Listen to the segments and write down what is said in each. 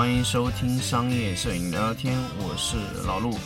欢迎收听商业摄影聊聊天，我是老陆。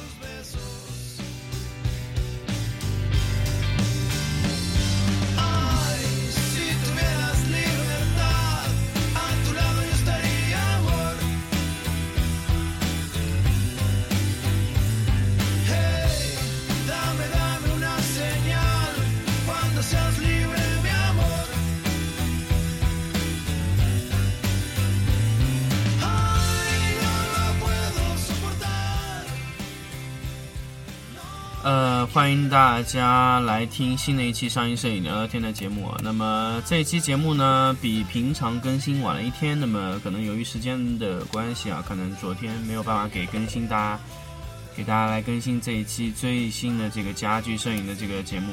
欢迎大家来听新的一期商业摄影聊聊天的节目。那么这一期节目呢，比平常更新晚了一天。那么可能由于时间的关系啊，可能昨天没有办法给更新大家，给大家来更新这一期最新的这个家具摄影的这个节目。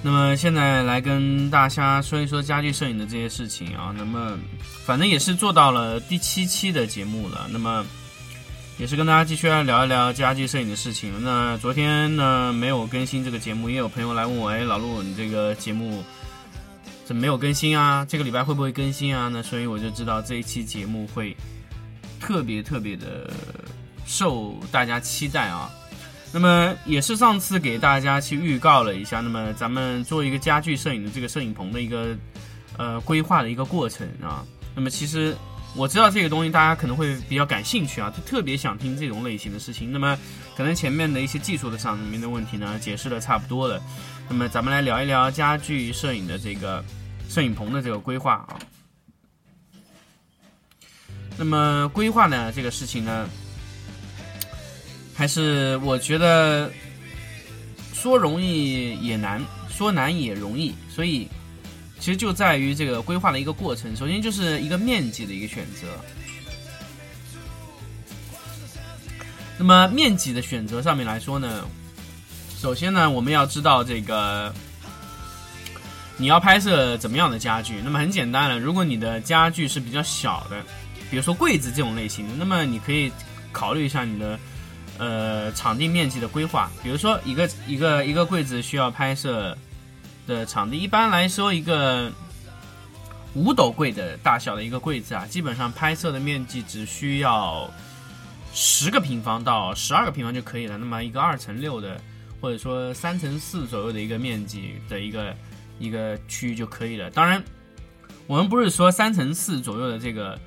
那么现在来跟大家说一说家具摄影的这些事情啊。那么反正也是做到了第七期的节目了。那么。也是跟大家继续来聊一聊家具摄影的事情。那昨天呢没有更新这个节目，也有朋友来问我，哎，老陆，你这个节目怎么没有更新啊？这个礼拜会不会更新啊？那所以我就知道这一期节目会特别特别的受大家期待啊。那么也是上次给大家去预告了一下，那么咱们做一个家具摄影的这个摄影棚的一个呃规划的一个过程啊。那么其实。我知道这个东西大家可能会比较感兴趣啊，他特别想听这种类型的事情。那么，可能前面的一些技术的上面的问题呢，解释的差不多了。那么，咱们来聊一聊家具摄影的这个摄影棚的这个规划啊。那么，规划呢这个事情呢，还是我觉得说容易也难，说难也容易，所以。其实就在于这个规划的一个过程，首先就是一个面积的一个选择。那么面积的选择上面来说呢，首先呢，我们要知道这个你要拍摄怎么样的家具。那么很简单了，如果你的家具是比较小的，比如说柜子这种类型的，那么你可以考虑一下你的呃场地面积的规划。比如说一个一个一个柜子需要拍摄。的场地一般来说，一个五斗柜的大小的一个柜子啊，基本上拍摄的面积只需要十个平方到十二个平方就可以了。那么一个二乘六的，或者说三乘四左右的一个面积的一个一个区域就可以了。当然，我们不是说三乘四左右的这个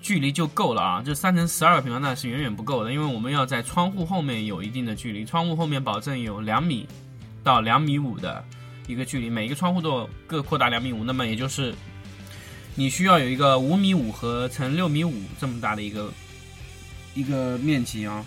距离就够了啊，就三乘十二个平方那是远远不够的，因为我们要在窗户后面有一定的距离，窗户后面保证有两米到两米五的。一个距离，每一个窗户都各扩大两米五，那么也就是你需要有一个五米五和乘六米五这么大的一个一个面积啊。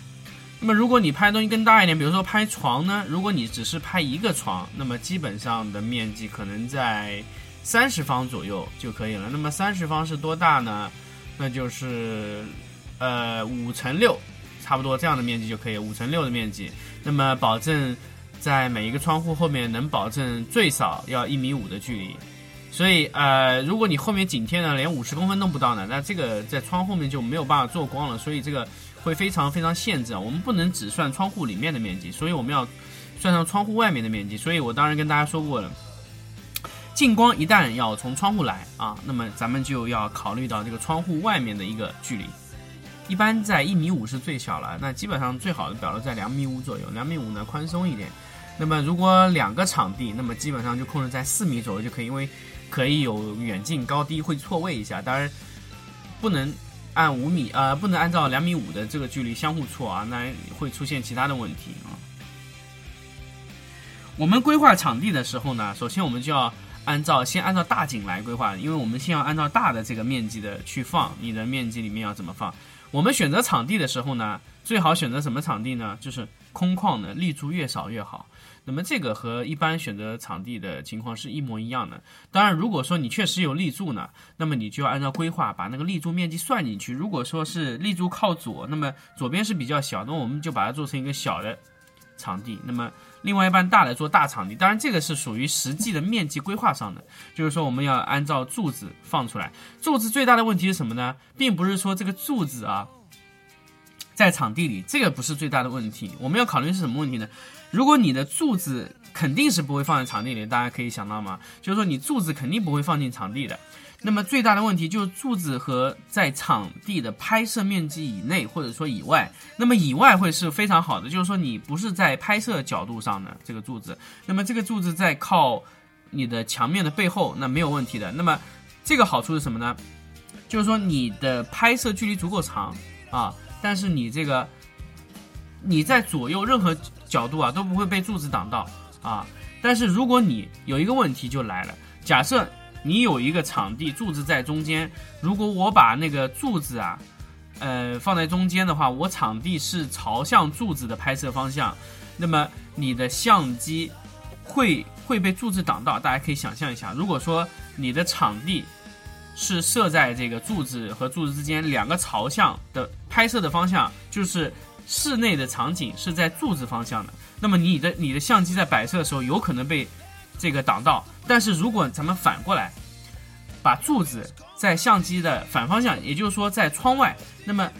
那么如果你拍东西更大一点，比如说拍床呢，如果你只是拍一个床，那么基本上的面积可能在三十方左右就可以了。那么三十方是多大呢？那就是呃五乘六，差不多这样的面积就可以，五乘六的面积，那么保证。在每一个窗户后面能保证最少要一米五的距离，所以呃，如果你后面紧贴呢，连五十公分都不到呢，那这个在窗后面就没有办法做光了，所以这个会非常非常限制啊。我们不能只算窗户里面的面积，所以我们要算上窗户外面的面积。所以我当然跟大家说过了，进光一旦要从窗户来啊，那么咱们就要考虑到这个窗户外面的一个距离，一般在一米五是最小了，那基本上最好的表露在两米五左右，两米五呢宽松一点。那么如果两个场地，那么基本上就控制在四米左右就可以，因为可以有远近高低会错位一下。当然不能按五米啊，不能按照两米五的这个距离相互错啊，那会出现其他的问题啊。我们规划场地的时候呢，首先我们就要按照先按照大景来规划，因为我们先要按照大的这个面积的去放，你的面积里面要怎么放？我们选择场地的时候呢，最好选择什么场地呢？就是空旷的，立柱越少越好。那么这个和一般选择场地的情况是一模一样的。当然，如果说你确实有立柱呢，那么你就要按照规划把那个立柱面积算进去。如果说是立柱靠左，那么左边是比较小，那我们就把它做成一个小的场地。那么另外一半大的做大场地。当然，这个是属于实际的面积规划上的，就是说我们要按照柱子放出来。柱子最大的问题是什么呢？并不是说这个柱子啊在场地里，这个不是最大的问题。我们要考虑是什么问题呢？如果你的柱子肯定是不会放在场地里，大家可以想到吗？就是说你柱子肯定不会放进场地的。那么最大的问题就是柱子和在场地的拍摄面积以内或者说以外，那么以外会是非常好的，就是说你不是在拍摄角度上的这个柱子，那么这个柱子在靠你的墙面的背后，那没有问题的。那么这个好处是什么呢？就是说你的拍摄距离足够长啊，但是你这个你在左右任何角度啊都不会被柱子挡到啊。但是如果你有一个问题就来了，假设。你有一个场地柱子在中间，如果我把那个柱子啊，呃放在中间的话，我场地是朝向柱子的拍摄方向，那么你的相机会会被柱子挡到。大家可以想象一下，如果说你的场地是设在这个柱子和柱子之间两个朝向的拍摄的方向，就是室内的场景是在柱子方向的，那么你的你的相机在摆设的时候有可能被。这个挡到，但是如果咱们反过来，把柱子在相机的反方向，也就是说在窗外，那么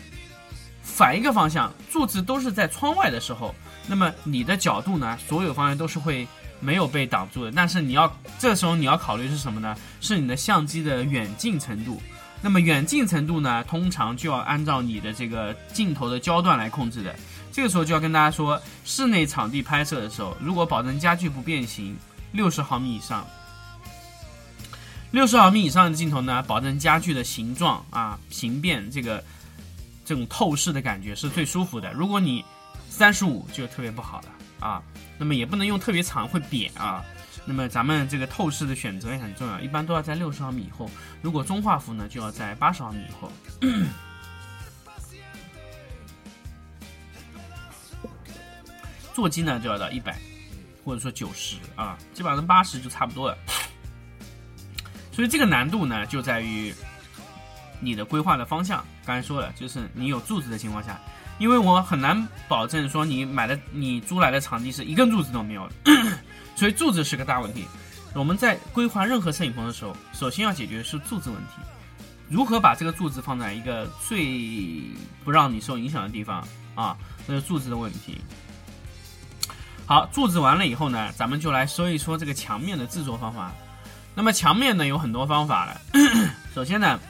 反一个方向，柱子都是在窗外的时候，那么你的角度呢，所有方向都是会没有被挡住的。但是你要这时候你要考虑是什么呢？是你的相机的远近程度。那么远近程度呢，通常就要按照你的这个镜头的焦段来控制的。这个时候就要跟大家说，室内场地拍摄的时候，如果保证家具不变形。六十毫米以上，六十毫米以上的镜头呢，保证家具的形状啊形变，这个这种透视的感觉是最舒服的。如果你三十五就特别不好了啊，那么也不能用特别长会扁啊。那么咱们这个透视的选择也很重要，一般都要在六十毫米以后。如果中画幅呢，就要在八十毫米以后。座机呢就要到一百。或者说九十啊，基本上八十就差不多了。所以这个难度呢，就在于你的规划的方向。刚才说了，就是你有柱子的情况下，因为我很难保证说你买的、你租来的场地是一根柱子都没有的，所以柱子是个大问题。我们在规划任何摄影棚的时候，首先要解决是柱子问题。如何把这个柱子放在一个最不让你受影响的地方啊？那是柱子的问题。好，柱子完了以后呢，咱们就来说一说这个墙面的制作方法。那么墙面呢有很多方法了。首先呢，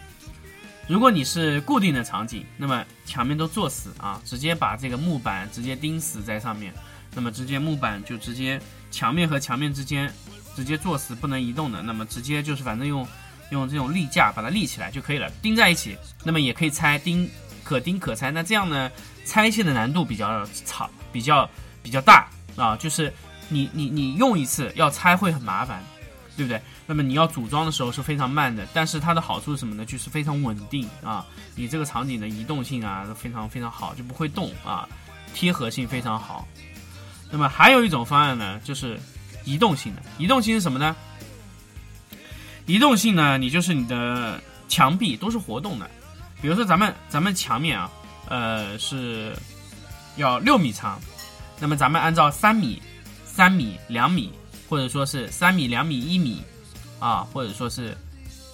如果你是固定的场景，那么墙面都做死啊，直接把这个木板直接钉死在上面。那么直接木板就直接墙面和墙面之间直接做死，不能移动的。那么直接就是反正用用这种立架把它立起来就可以了，钉在一起。那么也可以拆，钉可钉可拆。那这样呢，拆卸的难度比较长，比较比较大。啊，就是你你你用一次要拆会很麻烦，对不对？那么你要组装的时候是非常慢的，但是它的好处是什么呢？就是非常稳定啊，你这个场景的移动性啊都非常非常好，就不会动啊，贴合性非常好。那么还有一种方案呢，就是移动性的。移动性是什么呢？移动性呢，你就是你的墙壁都是活动的，比如说咱们咱们墙面啊，呃是要六米长。那么咱们按照三米、三米、两米，或者说是三米、两米、一米，啊，或者说是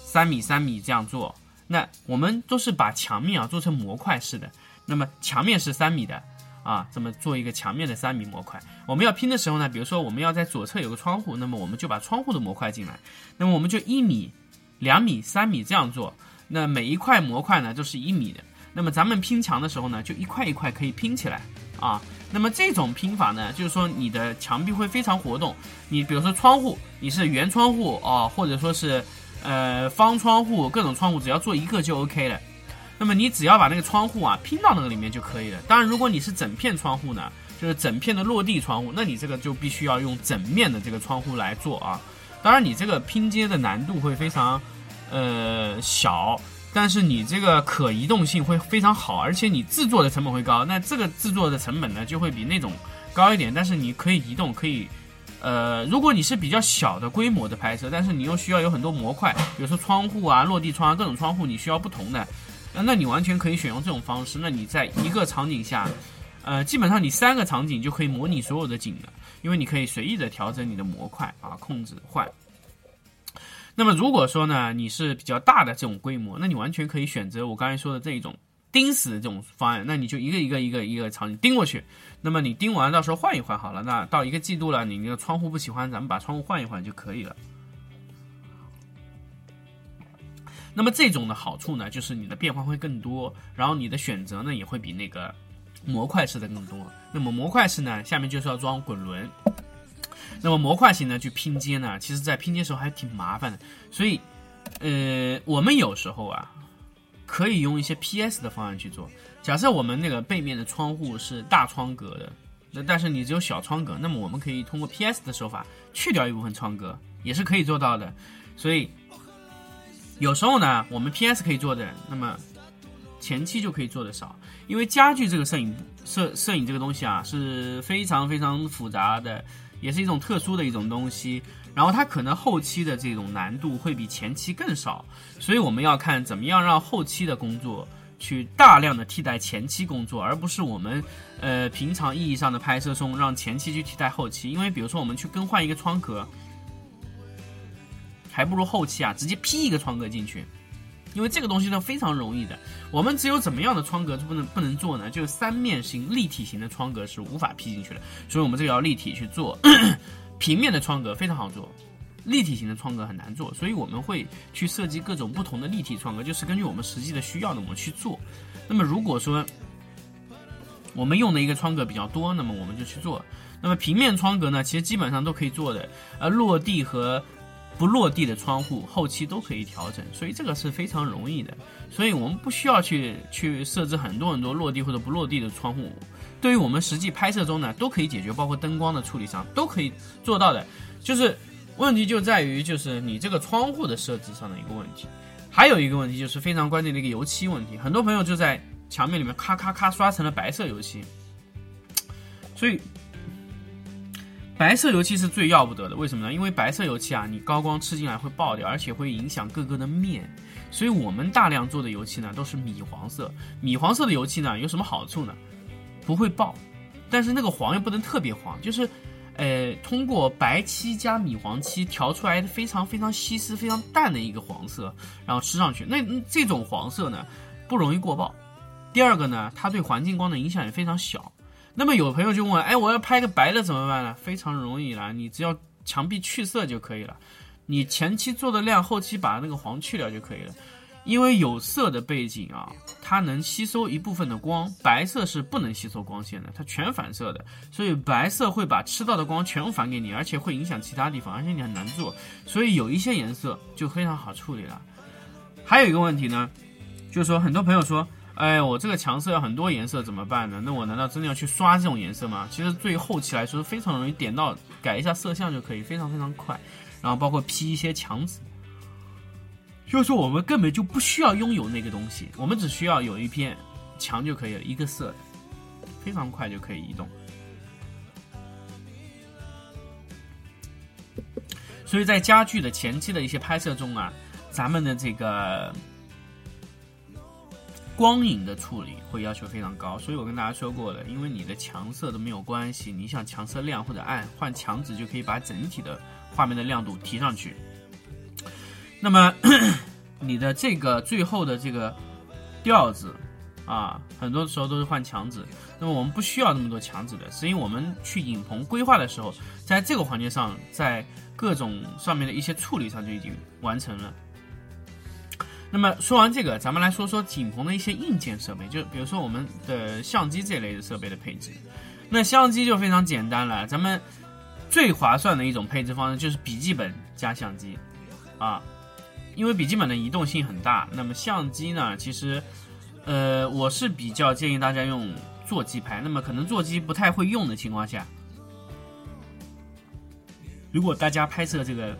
三米、三米这样做。那我们都是把墙面啊做成模块式的。那么墙面是三米的，啊，这么做一个墙面的三米模块。我们要拼的时候呢，比如说我们要在左侧有个窗户，那么我们就把窗户的模块进来。那么我们就一米、两米、三米这样做。那每一块模块呢都是一米的。那么咱们拼墙的时候呢，就一块一块可以拼起来，啊。那么这种拼法呢，就是说你的墙壁会非常活动。你比如说窗户，你是圆窗户啊，或者说是呃方窗户，各种窗户只要做一个就 OK 了。那么你只要把那个窗户啊拼到那个里面就可以了。当然，如果你是整片窗户呢，就是整片的落地窗户，那你这个就必须要用整面的这个窗户来做啊。当然，你这个拼接的难度会非常呃小。但是你这个可移动性会非常好，而且你制作的成本会高。那这个制作的成本呢，就会比那种高一点。但是你可以移动，可以，呃，如果你是比较小的规模的拍摄，但是你又需要有很多模块，比如说窗户啊、落地窗啊各种窗户，你需要不同的，那你完全可以选用这种方式。那你在一个场景下，呃，基本上你三个场景就可以模拟所有的景了，因为你可以随意的调整你的模块啊，控制换。那么如果说呢，你是比较大的这种规模，那你完全可以选择我刚才说的这一种钉死的这种方案，那你就一个一个一个一个场景钉过去。那么你钉完，到时候换一换好了。那到一个季度了，你那个窗户不喜欢，咱们把窗户换一换就可以了。那么这种的好处呢，就是你的变换会更多，然后你的选择呢也会比那个模块式的更多。那么模块式呢，下面就是要装滚轮。那么模块型呢，去拼接呢，其实在拼接时候还挺麻烦的。所以，呃，我们有时候啊，可以用一些 PS 的方案去做。假设我们那个背面的窗户是大窗格的，那但是你只有小窗格，那么我们可以通过 PS 的手法去掉一部分窗格，也是可以做到的。所以，有时候呢，我们 PS 可以做的，那么前期就可以做的少，因为家具这个摄影摄摄影这个东西啊，是非常非常复杂的。也是一种特殊的一种东西，然后它可能后期的这种难度会比前期更少，所以我们要看怎么样让后期的工作去大量的替代前期工作，而不是我们呃平常意义上的拍摄中让前期去替代后期，因为比如说我们去更换一个窗格，还不如后期啊直接 P 一个窗格进去。因为这个东西呢非常容易的，我们只有怎么样的窗格不能不能做呢？就是三面型立体型的窗格是无法 P 进去的，所以我们这个要立体去做。平面的窗格非常好做，立体型的窗格很难做，所以我们会去设计各种不同的立体窗格，就是根据我们实际的需要呢我们去做。那么如果说我们用的一个窗格比较多，那么我们就去做。那么平面窗格呢，其实基本上都可以做的，呃，落地和。不落地的窗户后期都可以调整，所以这个是非常容易的。所以我们不需要去去设置很多很多落地或者不落地的窗户，对于我们实际拍摄中呢都可以解决，包括灯光的处理上都可以做到的。就是问题就在于就是你这个窗户的设置上的一个问题，还有一个问题就是非常关键的一个油漆问题。很多朋友就在墙面里面咔咔咔刷成了白色油漆，所以。白色油漆是最要不得的，为什么呢？因为白色油漆啊，你高光吃进来会爆掉，而且会影响各个的面。所以我们大量做的油漆呢，都是米黄色。米黄色的油漆呢，有什么好处呢？不会爆，但是那个黄又不能特别黄，就是，呃，通过白漆加米黄漆调出来的非常非常稀释、非常淡的一个黄色，然后吃上去，那这种黄色呢，不容易过爆。第二个呢，它对环境光的影响也非常小。那么有朋友就问，哎，我要拍个白的怎么办呢？非常容易啦，你只要墙壁去色就可以了。你前期做的亮，后期把那个黄去掉就可以了。因为有色的背景啊，它能吸收一部分的光，白色是不能吸收光线的，它全反射的，所以白色会把吃到的光全部反给你，而且会影响其他地方，而且你很难做。所以有一些颜色就非常好处理了。还有一个问题呢，就是说很多朋友说。哎，我这个墙色要很多颜色怎么办呢？那我难道真的要去刷这种颜色吗？其实对于后期来说非常容易，点到改一下色相就可以，非常非常快。然后包括 P 一些墙纸，就是说我们根本就不需要拥有那个东西，我们只需要有一片墙就可以了，一个色，非常快就可以移动。所以在家具的前期的一些拍摄中啊，咱们的这个。光影的处理会要求非常高，所以我跟大家说过了，因为你的强色都没有关系，你想强色亮或者暗，换墙纸就可以把整体的画面的亮度提上去。那么你的这个最后的这个调子啊，很多时候都是换墙纸。那么我们不需要那么多墙纸的，是因为我们去影棚规划的时候，在这个环节上，在各种上面的一些处理上就已经完成了。那么说完这个，咱们来说说景棚的一些硬件设备，就比如说我们的相机这类的设备的配置。那相机就非常简单了，咱们最划算的一种配置方式就是笔记本加相机啊，因为笔记本的移动性很大。那么相机呢，其实呃，我是比较建议大家用座机拍。那么可能座机不太会用的情况下，如果大家拍摄这个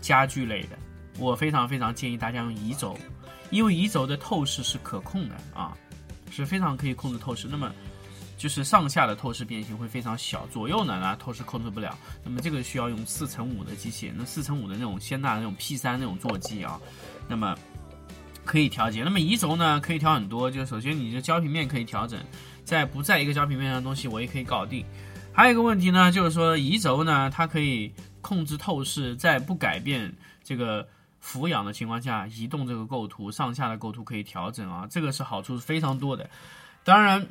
家具类的。我非常非常建议大家用移轴，因为移轴的透视是可控的啊，是非常可以控制透视。那么就是上下的透视变形会非常小，左右呢呢透视控制不了。那么这个需要用四乘五的机器，那四乘五的那种仙纳那种 P 三那种座机啊，那么可以调节。那么移轴呢可以调很多，就首先你的焦平面可以调整，在不在一个焦平面上的东西我也可以搞定。还有一个问题呢，就是说移轴呢它可以控制透视，在不改变这个。俯仰的情况下，移动这个构图，上下的构图可以调整啊，这个是好处是非常多的。当然，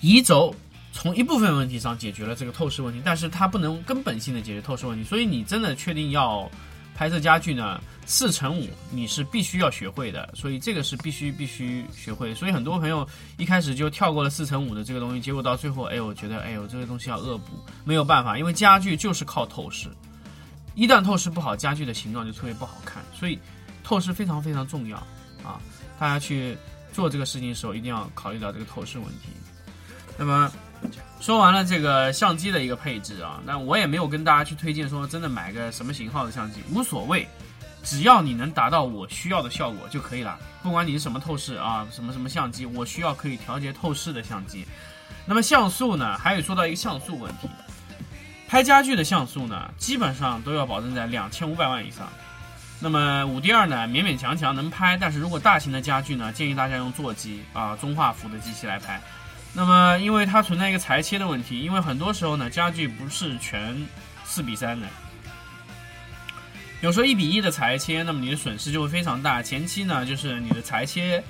移轴从一部分问题上解决了这个透视问题，但是它不能根本性的解决透视问题。所以你真的确定要拍摄家具呢，四乘五你是必须要学会的，所以这个是必须必须学会。所以很多朋友一开始就跳过了四乘五的这个东西，结果到最后，哎呦，觉得哎呦这个东西要恶补，没有办法，因为家具就是靠透视，一旦透视不好，家具的形状就特别不好看，所以透视非常非常重要啊！大家去做这个事情的时候，一定要考虑到这个透视问题。那么。说完了这个相机的一个配置啊，那我也没有跟大家去推荐说真的买个什么型号的相机，无所谓，只要你能达到我需要的效果就可以了。不管你是什么透视啊，什么什么相机，我需要可以调节透视的相机。那么像素呢，还有说到一个像素问题，拍家具的像素呢，基本上都要保证在两千五百万以上。那么五 D 二呢，勉勉强强能拍，但是如果大型的家具呢，建议大家用座机啊，中画幅的机器来拍。那么，因为它存在一个裁切的问题，因为很多时候呢，家具不是全四比三的，有时候一比一的裁切，那么你的损失就会非常大。前期呢，就是你的裁切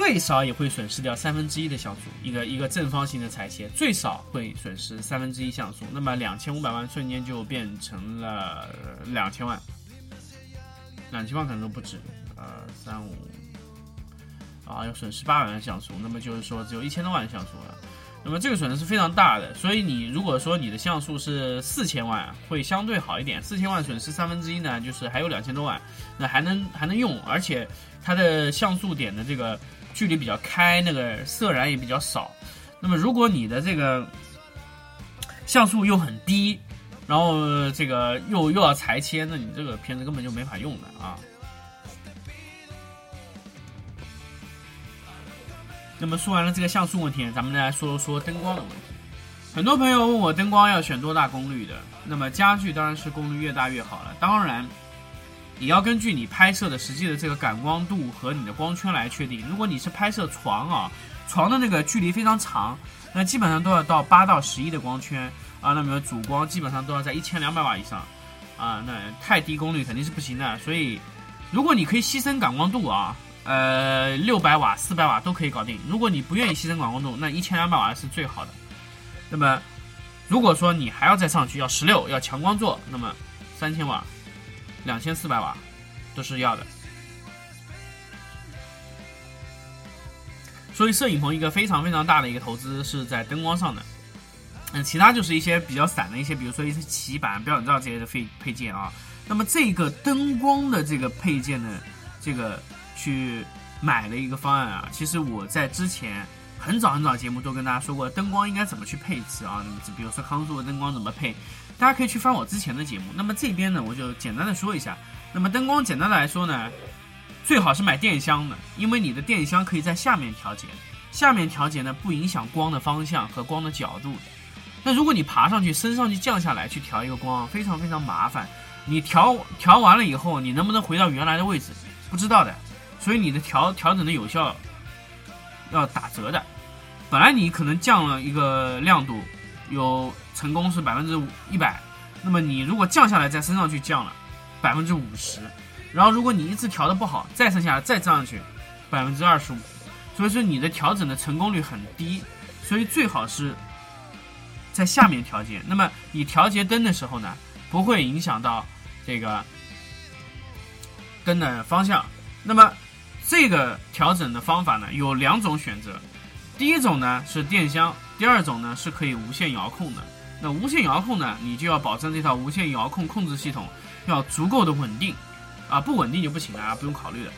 最少也会损失掉三分之一的像素，一个一个正方形的裁切最少会损失三分之一像素，那么两千五百万瞬间就变成了两千万，两千万可能都不止，呃，三五。啊，要损失八百万像素，那么就是说只有一千多万像素了，那么这个损失是非常大的。所以你如果说你的像素是四千万，会相对好一点。四千万损失三分之一呢，就是还有两千多万，那还能还能用，而且它的像素点的这个距离比较开，那个色染也比较少。那么如果你的这个像素又很低，然后这个又又要裁切，那你这个片子根本就没法用的啊。那么说完了这个像素问题，咱们再来说说灯光的问题。很多朋友问我灯光要选多大功率的，那么家具当然是功率越大越好了。当然，也要根据你拍摄的实际的这个感光度和你的光圈来确定。如果你是拍摄床啊，床的那个距离非常长，那基本上都要到八到十一的光圈啊，那么主光基本上都要在一千两百瓦以上啊，那太低功率肯定是不行的。所以，如果你可以牺牲感光度啊。呃，六百瓦、四百瓦都可以搞定。如果你不愿意牺牲感光度，那一千两百瓦是最好的。那么，如果说你还要再上去，要十六，要强光做，那么三千瓦、两千四百瓦都是要的。所以，摄影棚一个非常非常大的一个投资是在灯光上的。嗯，其他就是一些比较散的一些，比如说一些棋板、标准罩这些的配配件啊。那么，这个灯光的这个配件呢这个。去买的一个方案啊，其实我在之前很早很早节目都跟大家说过，灯光应该怎么去配置啊？比如说康素的灯光怎么配，大家可以去翻我之前的节目。那么这边呢，我就简单的说一下。那么灯光简单的来说呢，最好是买电箱的，因为你的电箱可以在下面调节，下面调节呢不影响光的方向和光的角度。那如果你爬上去升上去降下来去调一个光，非常非常麻烦。你调调完了以后，你能不能回到原来的位置？不知道的。所以你的调调整的有效要打折的，本来你可能降了一个亮度，有成功是百分之一百，那么你如果降下来再升上去降了百分之五十，然后如果你一次调的不好，再升下来再降上去百分之二十五，所以说你的调整的成功率很低，所以最好是在下面调节。那么你调节灯的时候呢，不会影响到这个灯的方向，那么。这个调整的方法呢有两种选择，第一种呢是电箱，第二种呢是可以无线遥控的。那无线遥控呢，你就要保证这套无线遥控控制系统要足够的稳定，啊，不稳定就不行啊，不用考虑的。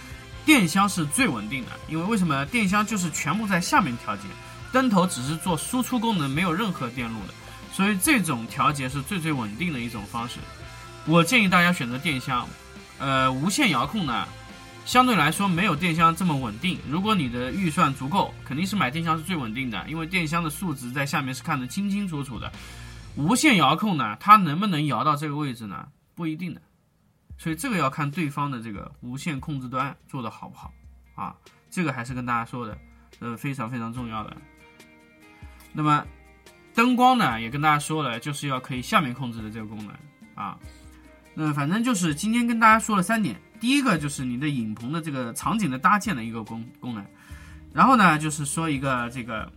电箱是最稳定的，因为为什么？电箱就是全部在下面调节，灯头只是做输出功能，没有任何电路的，所以这种调节是最最稳定的一种方式。我建议大家选择电箱，呃，无线遥控呢。相对来说没有电箱这么稳定。如果你的预算足够，肯定是买电箱是最稳定的，因为电箱的数值在下面是看得清清楚楚的。无线遥控呢，它能不能摇到这个位置呢？不一定的，所以这个要看对方的这个无线控制端做的好不好啊。这个还是跟大家说的，呃，非常非常重要的。那么灯光呢，也跟大家说了，就是要可以下面控制的这个功能啊。那反正就是今天跟大家说了三点。第一个就是你的影棚的这个场景的搭建的一个功功能，然后呢，就是说一个这个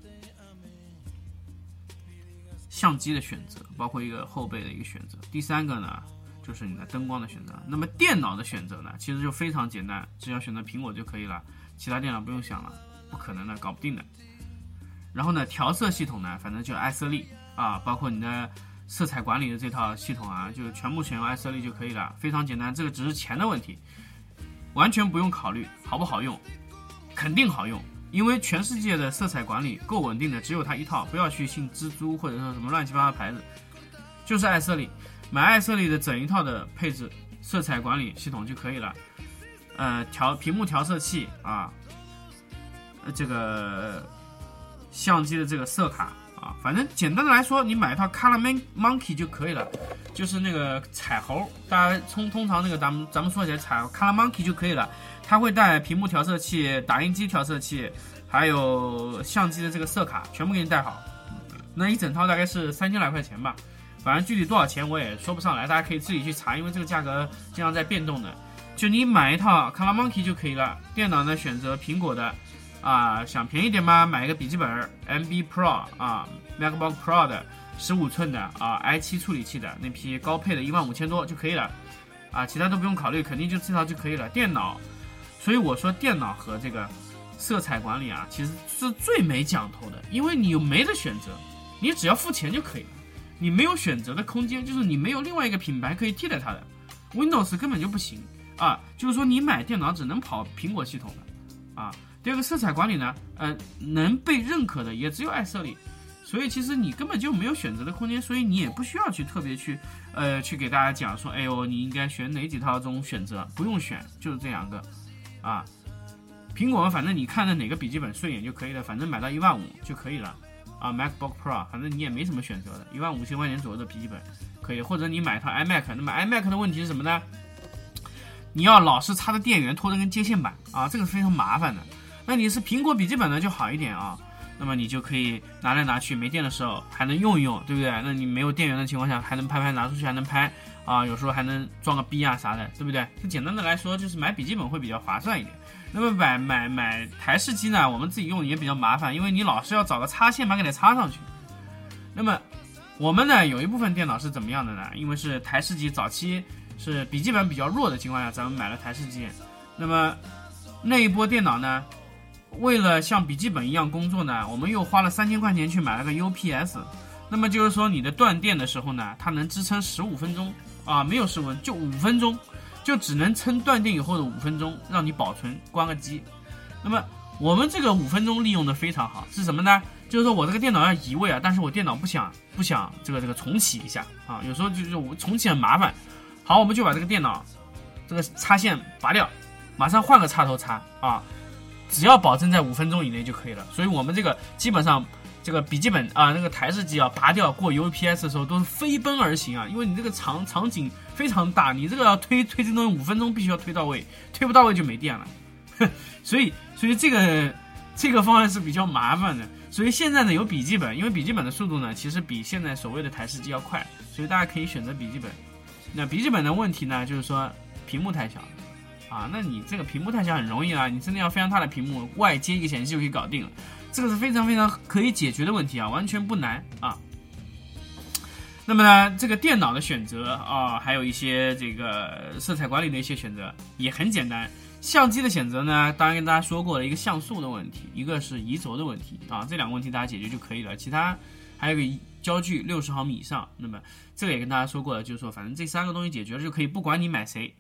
相机的选择，包括一个后背的一个选择。第三个呢，就是你的灯光的选择。那么电脑的选择呢，其实就非常简单，只要选择苹果就可以了，其他电脑不用想了，不可能的，搞不定的。然后呢，调色系统呢，反正就艾色丽啊，包括你的色彩管理的这套系统啊，就全部选用艾色丽就可以了，非常简单。这个只是钱的问题，完全不用考虑好不好用，肯定好用。因为全世界的色彩管理够稳定的只有它一套，不要去信蜘蛛或者说什么乱七八糟牌子，就是爱色丽，买爱色丽的整一套的配置色彩管理系统就可以了。呃，调屏幕调色器啊，这个相机的这个色卡啊，反正简单的来说，你买一套 Color Monkey 就可以了，就是那个彩猴，大家通通常那个咱们咱们说起来彩 Color Monkey 就可以了。它会带屏幕调色器、打印机调色器，还有相机的这个色卡，全部给你带好。那一整套大概是三千来块钱吧，反正具体多少钱我也说不上来，大家可以自己去查，因为这个价格经常在变动的。就你买一套 Color Monkey 就可以了。电脑呢，选择苹果的，啊，想便宜点吗？买一个笔记本 MB Pro 啊，MacBook Pro 的十五寸的啊，i7 处理器的那批高配的，一万五千多就可以了。啊，其他都不用考虑，肯定就这套就可以了。电脑。所以我说，电脑和这个色彩管理啊，其实是最没讲头的，因为你又没得选择，你只要付钱就可以了，你没有选择的空间，就是你没有另外一个品牌可以替代它的，Windows 根本就不行啊，就是说你买电脑只能跑苹果系统的啊。第二个色彩管理呢，呃，能被认可的也只有爱色丽，所以其实你根本就没有选择的空间，所以你也不需要去特别去呃去给大家讲说，哎呦，你应该选哪几套这种选择，不用选，就是这两个。啊，苹果反正你看的哪个笔记本顺眼就可以了，反正买到一万五就可以了。啊，MacBook Pro，反正你也没什么选择的，一万五千块钱左右的笔记本可以，或者你买一套 iMac，那么 iMac 的问题是什么呢？你要老是插着电源拖着根接线板啊，这个是非常麻烦的。那你是苹果笔记本呢就好一点啊，那么你就可以拿来拿去，没电的时候还能用一用，对不对？那你没有电源的情况下还能拍拍，拿出去还能拍。啊，有时候还能装个逼啊啥的，对不对？就简单的来说，就是买笔记本会比较划算一点。那么买买买台式机呢，我们自己用也比较麻烦，因为你老是要找个插线板给它插上去。那么我们呢，有一部分电脑是怎么样的呢？因为是台式机早期是笔记本比较弱的情况下，咱们买了台式机。那么那一波电脑呢，为了像笔记本一样工作呢，我们又花了三千块钱去买了个 UPS。那么就是说，你的断电的时候呢，它能支撑十五分钟。啊，没有室温，就五分钟，就只能撑断电以后的五分钟，让你保存，关个机。那么我们这个五分钟利用的非常好，是什么呢？就是说我这个电脑要移位啊，但是我电脑不想不想这个这个重启一下啊，有时候就是我重启很麻烦。好，我们就把这个电脑这个插线拔掉，马上换个插头插啊，只要保证在五分钟以内就可以了。所以我们这个基本上。这个笔记本啊，那个台式机啊，拔掉过 UPS 的时候都是飞奔而行啊，因为你这个场场景非常大，你这个要推推这东西五分钟必须要推到位，推不到位就没电了。所以，所以这个这个方案是比较麻烦的。所以现在呢，有笔记本，因为笔记本的速度呢，其实比现在所谓的台式机要快，所以大家可以选择笔记本。那笔记本的问题呢，就是说屏幕太小啊，那你这个屏幕太小很容易啊，你真的要非常大的屏幕，外接一个显示器就可以搞定了。这个是非常非常可以解决的问题啊，完全不难啊。那么呢，这个电脑的选择啊，还有一些这个色彩管理的一些选择也很简单。相机的选择呢，当然跟大家说过了一个像素的问题，一个是移轴的问题啊，这两个问题大家解决就可以了。其他还有个焦距六十毫米以上，那么这个也跟大家说过了，就是说反正这三个东西解决了就可以，不管你买谁。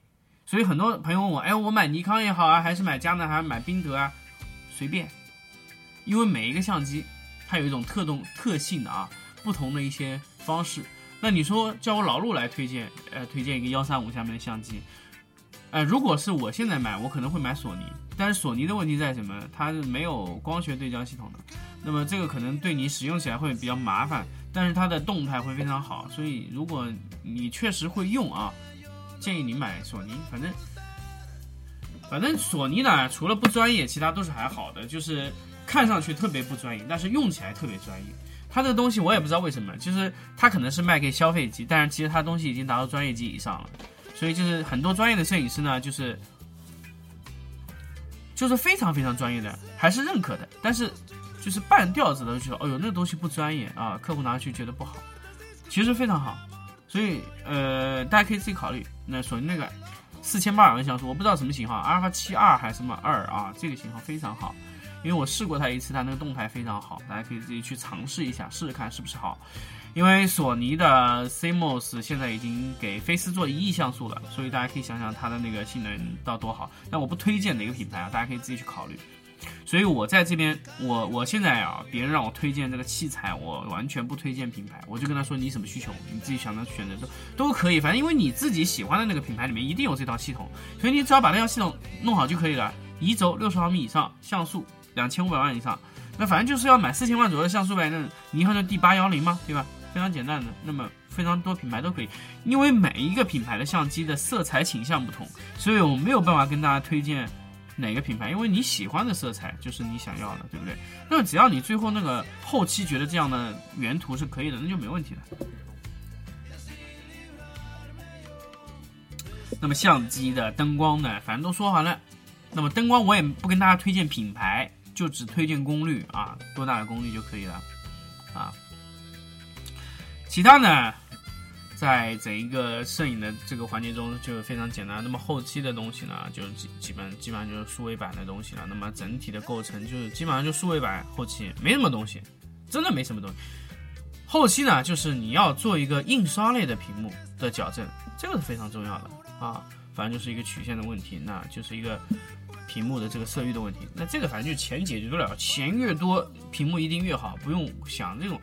所以很多朋友问我，哎，我买尼康也好啊，还是买佳能，还是买宾得啊，随便。因为每一个相机，它有一种特动特性的啊，不同的一些方式。那你说叫我老陆来推荐，呃，推荐一个幺三五下面的相机，呃，如果是我现在买，我可能会买索尼。但是索尼的问题在什么？它是没有光学对焦系统的，那么这个可能对你使用起来会比较麻烦。但是它的动态会非常好，所以如果你确实会用啊，建议你买索尼。反正反正索尼呢，除了不专业，其他都是还好的，就是。看上去特别不专业，但是用起来特别专业。它这个东西我也不知道为什么，就是它可能是卖给消费级，但是其实它东西已经达到专业级以上了。所以就是很多专业的摄影师呢，就是就是非常非常专业的，还是认可的。但是就是半吊子的，觉得，哎呦，那东西不专业啊，客户拿去觉得不好，其实非常好，所以呃，大家可以自己考虑。那索尼那个四千八百万像素，我不知道什么型号，阿尔法七二还是什么二啊，这个型号非常好，因为我试过它一次，它那个动态非常好，大家可以自己去尝试一下，试试看是不是好。因为索尼的 CMOS 现在已经给飞思做一亿像素了，所以大家可以想想它的那个性能到多好。但我不推荐哪个品牌啊，大家可以自己去考虑。所以我在这边，我我现在啊，别人让我推荐这个器材，我完全不推荐品牌，我就跟他说你什么需求，你自己想的选择都都可以，反正因为你自己喜欢的那个品牌里面一定有这套系统，所以你只要把那套系统弄好就可以了。移轴六十毫米以上，像素两千五百万以上，那反正就是要买四千万左右的像素呗。那尼康就 D 八幺零嘛，对吧？非常简单的，那么非常多品牌都可以，因为每一个品牌的相机的色彩倾向不同，所以我没有办法跟大家推荐哪个品牌，因为你喜欢的色彩就是你想要的，对不对？那么只要你最后那个后期觉得这样的原图是可以的，那就没问题了。那么相机的灯光呢，反正都说好了，那么灯光我也不跟大家推荐品牌，就只推荐功率啊，多大的功率就可以了啊。其他呢，在整一个摄影的这个环节中就非常简单。那么后期的东西呢，就基基本基本上就是数位板的东西了。那么整体的构成就是基本上就数位板后期没什么东西，真的没什么东西。后期呢，就是你要做一个印刷类的屏幕的矫正，这个是非常重要的啊。反正就是一个曲线的问题，那就是一个屏幕的这个色域的问题。那这个反正就钱解决不了，钱越多，屏幕一定越好，不用想这种。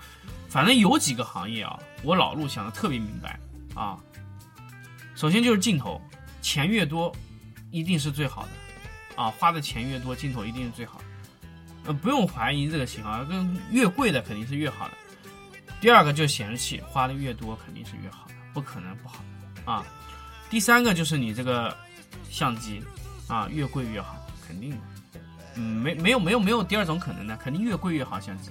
反正有几个行业啊，我老陆想的特别明白啊。首先就是镜头，钱越多，一定是最好的啊。花的钱越多，镜头一定是最好的，呃，不用怀疑这个型号，跟越贵的肯定是越好的。第二个就是显示器，花的越多肯定是越好的，不可能不好啊。第三个就是你这个相机啊，越贵越好，肯定的，嗯，没没有没有没有第二种可能的，肯定越贵越好相机。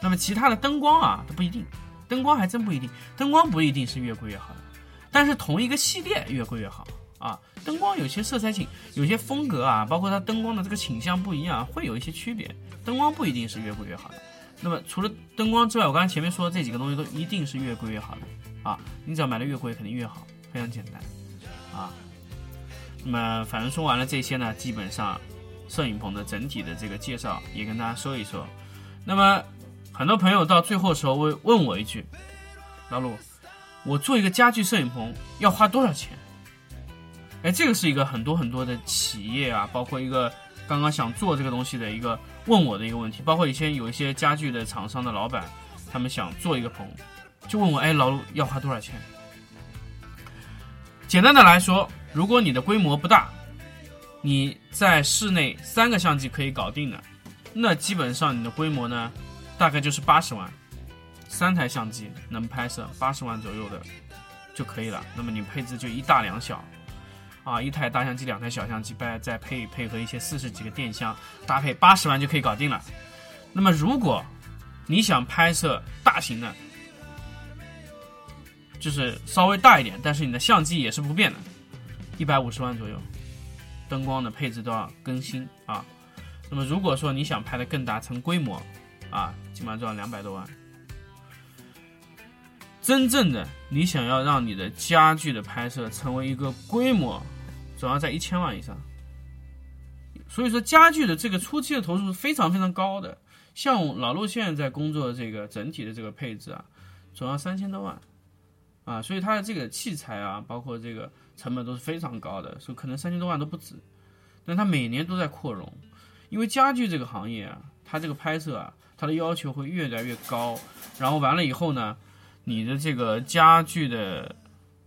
那么其他的灯光啊，它不一定，灯光还真不一定，灯光不一定是越贵越好的，但是同一个系列越贵越好啊。灯光有些色彩倾，有些风格啊，包括它灯光的这个倾向不一样，会有一些区别。灯光不一定是越贵越好的。那么除了灯光之外，我刚才前面说的这几个东西都一定是越贵越好的啊。你只要买的越贵，肯定越好，非常简单啊。那么反正说完了这些呢，基本上摄影棚的整体的这个介绍也跟大家说一说。那么。很多朋友到最后的时候会问我一句：“老鲁，我做一个家具摄影棚要花多少钱？”哎，这个是一个很多很多的企业啊，包括一个刚刚想做这个东西的一个问我的一个问题，包括以前有一些家具的厂商的老板，他们想做一个棚，就问我：“哎，老鲁要花多少钱？”简单的来说，如果你的规模不大，你在室内三个相机可以搞定的，那基本上你的规模呢？大概就是八十万，三台相机能拍摄八十万左右的就可以了。那么你配置就一大两小，啊，一台大相机，两台小相机，再再配配合一些四十几个电箱，搭配八十万就可以搞定了。那么如果你想拍摄大型的，就是稍微大一点，但是你的相机也是不变的，一百五十万左右，灯光的配置都要更新啊。那么如果说你想拍的更大，成规模。啊，基本上就要两百多万。真正的你想要让你的家具的拍摄成为一个规模，总要在一千万以上。所以说，家具的这个初期的投入是非常非常高的。像老陆现在在工作的这个整体的这个配置啊，总要三千多万啊，所以它的这个器材啊，包括这个成本都是非常高的，所以可能三千多万都不止。但它每年都在扩容，因为家具这个行业啊，它这个拍摄啊。它的要求会越来越高，然后完了以后呢，你的这个家具的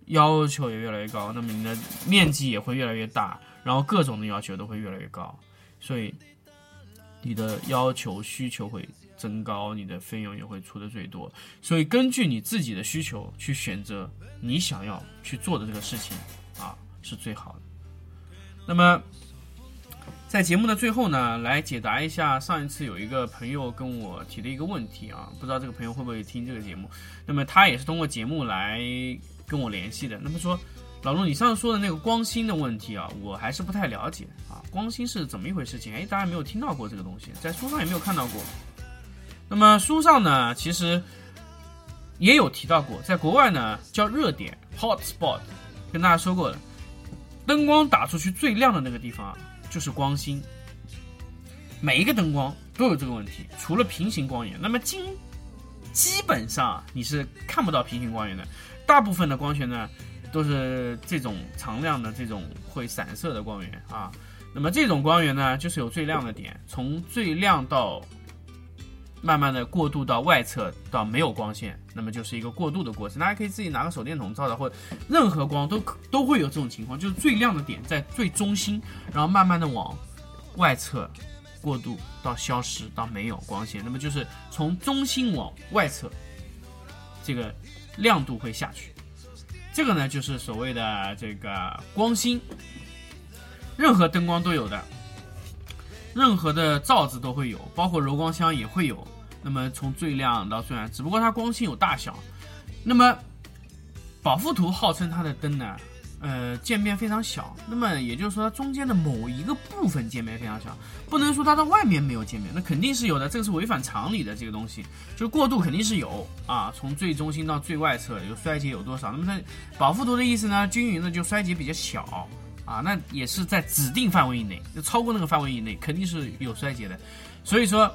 要求也越来越高，那么你的面积也会越来越大，然后各种的要求都会越来越高，所以你的要求需求会增高，你的费用也会出的最多。所以根据你自己的需求去选择你想要去做的这个事情啊，是最好的。那么。在节目的最后呢，来解答一下上一次有一个朋友跟我提的一个问题啊，不知道这个朋友会不会听这个节目。那么他也是通过节目来跟我联系的。那么说，老陆，你上次说的那个光芯的问题啊，我还是不太了解啊。光芯是怎么一回事情？哎，大家没有听到过这个东西，在书上也没有看到过。那么书上呢，其实也有提到过，在国外呢叫热点 （hot spot），跟大家说过了。灯光打出去最亮的那个地方啊，就是光芯。每一个灯光都有这个问题，除了平行光源，那么基基本上你是看不到平行光源的。大部分的光学呢，都是这种常亮的这种会散射的光源啊。那么这种光源呢，就是有最亮的点，从最亮到慢慢的过渡到外侧到没有光线，那么就是一个过渡的过程。大家可以自己拿个手电筒照照，或任何光都都会有这种情况，就是最亮的点在最中心，然后慢慢的往外侧过渡到消失到没有光线，那么就是从中心往外侧这个。亮度会下去，这个呢就是所谓的这个光芯，任何灯光都有的，任何的罩子都会有，包括柔光箱也会有。那么从最亮到最暗，只不过它光线有大小。那么宝富图号称它的灯呢？呃，渐变非常小，那么也就是说，中间的某一个部分渐变非常小，不能说它的外面没有渐变，那肯定是有的，这个是违反常理的。这个东西就是过渡肯定是有啊，从最中心到最外侧有衰竭有多少？那么它保护图的意思呢，均匀的就衰竭比较小啊，那也是在指定范围以内，就超过那个范围以内肯定是有衰竭的，所以说。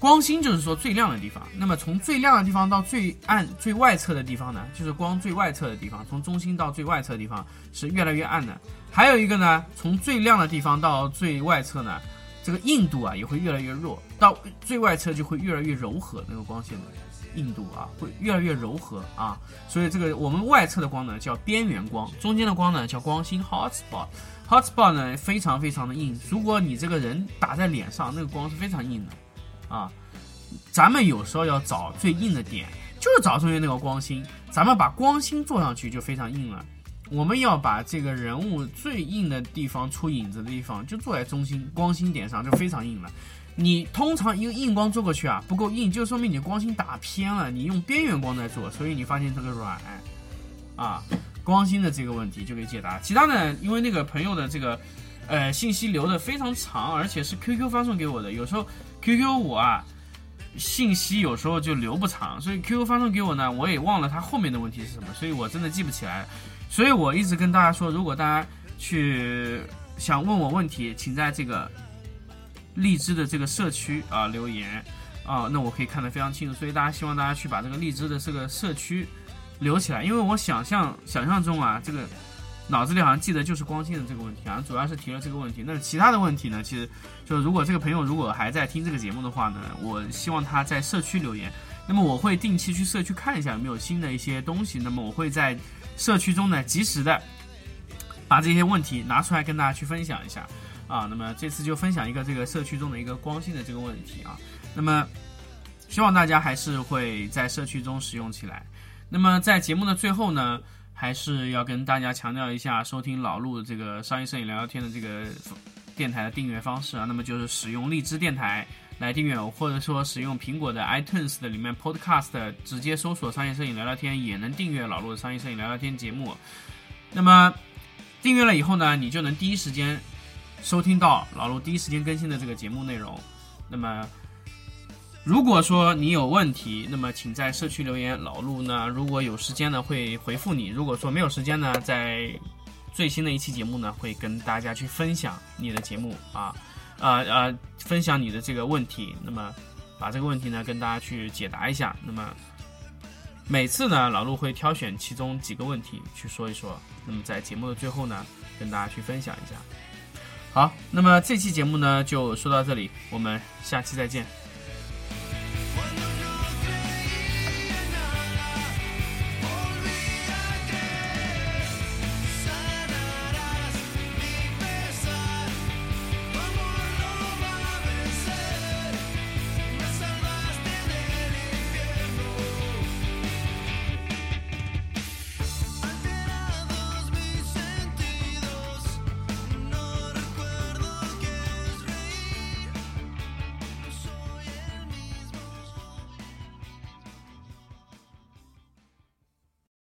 光芯就是说最亮的地方，那么从最亮的地方到最暗、最外侧的地方呢，就是光最外侧的地方，从中心到最外侧的地方是越来越暗的。还有一个呢，从最亮的地方到最外侧呢，这个硬度啊也会越来越弱，到最外侧就会越来越柔和，那个光线的硬度啊会越来越柔和啊。所以这个我们外侧的光呢叫边缘光，中间的光呢叫光芯 hot spot，hot spot 呢非常非常的硬，如果你这个人打在脸上，那个光是非常硬的。啊，咱们有时候要找最硬的点，就是找中间那个光芯。咱们把光芯做上去就非常硬了。我们要把这个人物最硬的地方出影子的地方，就做在中心光芯点上，就非常硬了。你通常一个硬光做过去啊，不够硬，就说明你光芯打偏了。你用边缘光在做，所以你发现这个软啊，光芯的这个问题就给解答。其他呢，因为那个朋友的这个呃信息留的非常长，而且是 QQ 发送给我的，有时候。QQ 我啊，信息有时候就留不长，所以 QQ 发送给我呢，我也忘了它后面的问题是什么，所以我真的记不起来。所以我一直跟大家说，如果大家去想问我问题，请在这个荔枝的这个社区啊留言啊，那我可以看得非常清楚。所以大家希望大家去把这个荔枝的这个社区留起来，因为我想象想象中啊这个。脑子里好像记得就是光芯的这个问题，好像主要是提了这个问题。那其他的问题呢？其实就如果这个朋友如果还在听这个节目的话呢，我希望他在社区留言。那么我会定期去社区看一下有没有新的一些东西。那么我会在社区中呢及时的把这些问题拿出来跟大家去分享一下啊。那么这次就分享一个这个社区中的一个光芯的这个问题啊。那么希望大家还是会在社区中使用起来。那么在节目的最后呢？还是要跟大家强调一下，收听老陆这个商业摄影聊聊天的这个电台的订阅方式啊，那么就是使用荔枝电台来订阅，或者说使用苹果的 iTunes 的里面 Podcast 直接搜索“商业摄影聊聊天”也能订阅老陆的商业摄影聊聊天节目。那么订阅了以后呢，你就能第一时间收听到老陆第一时间更新的这个节目内容。那么。如果说你有问题，那么请在社区留言，老陆呢，如果有时间呢会回复你。如果说没有时间呢，在最新的一期节目呢会跟大家去分享你的节目啊，呃呃，分享你的这个问题，那么把这个问题呢跟大家去解答一下。那么每次呢，老陆会挑选其中几个问题去说一说，那么在节目的最后呢跟大家去分享一下。好，那么这期节目呢就说到这里，我们下期再见。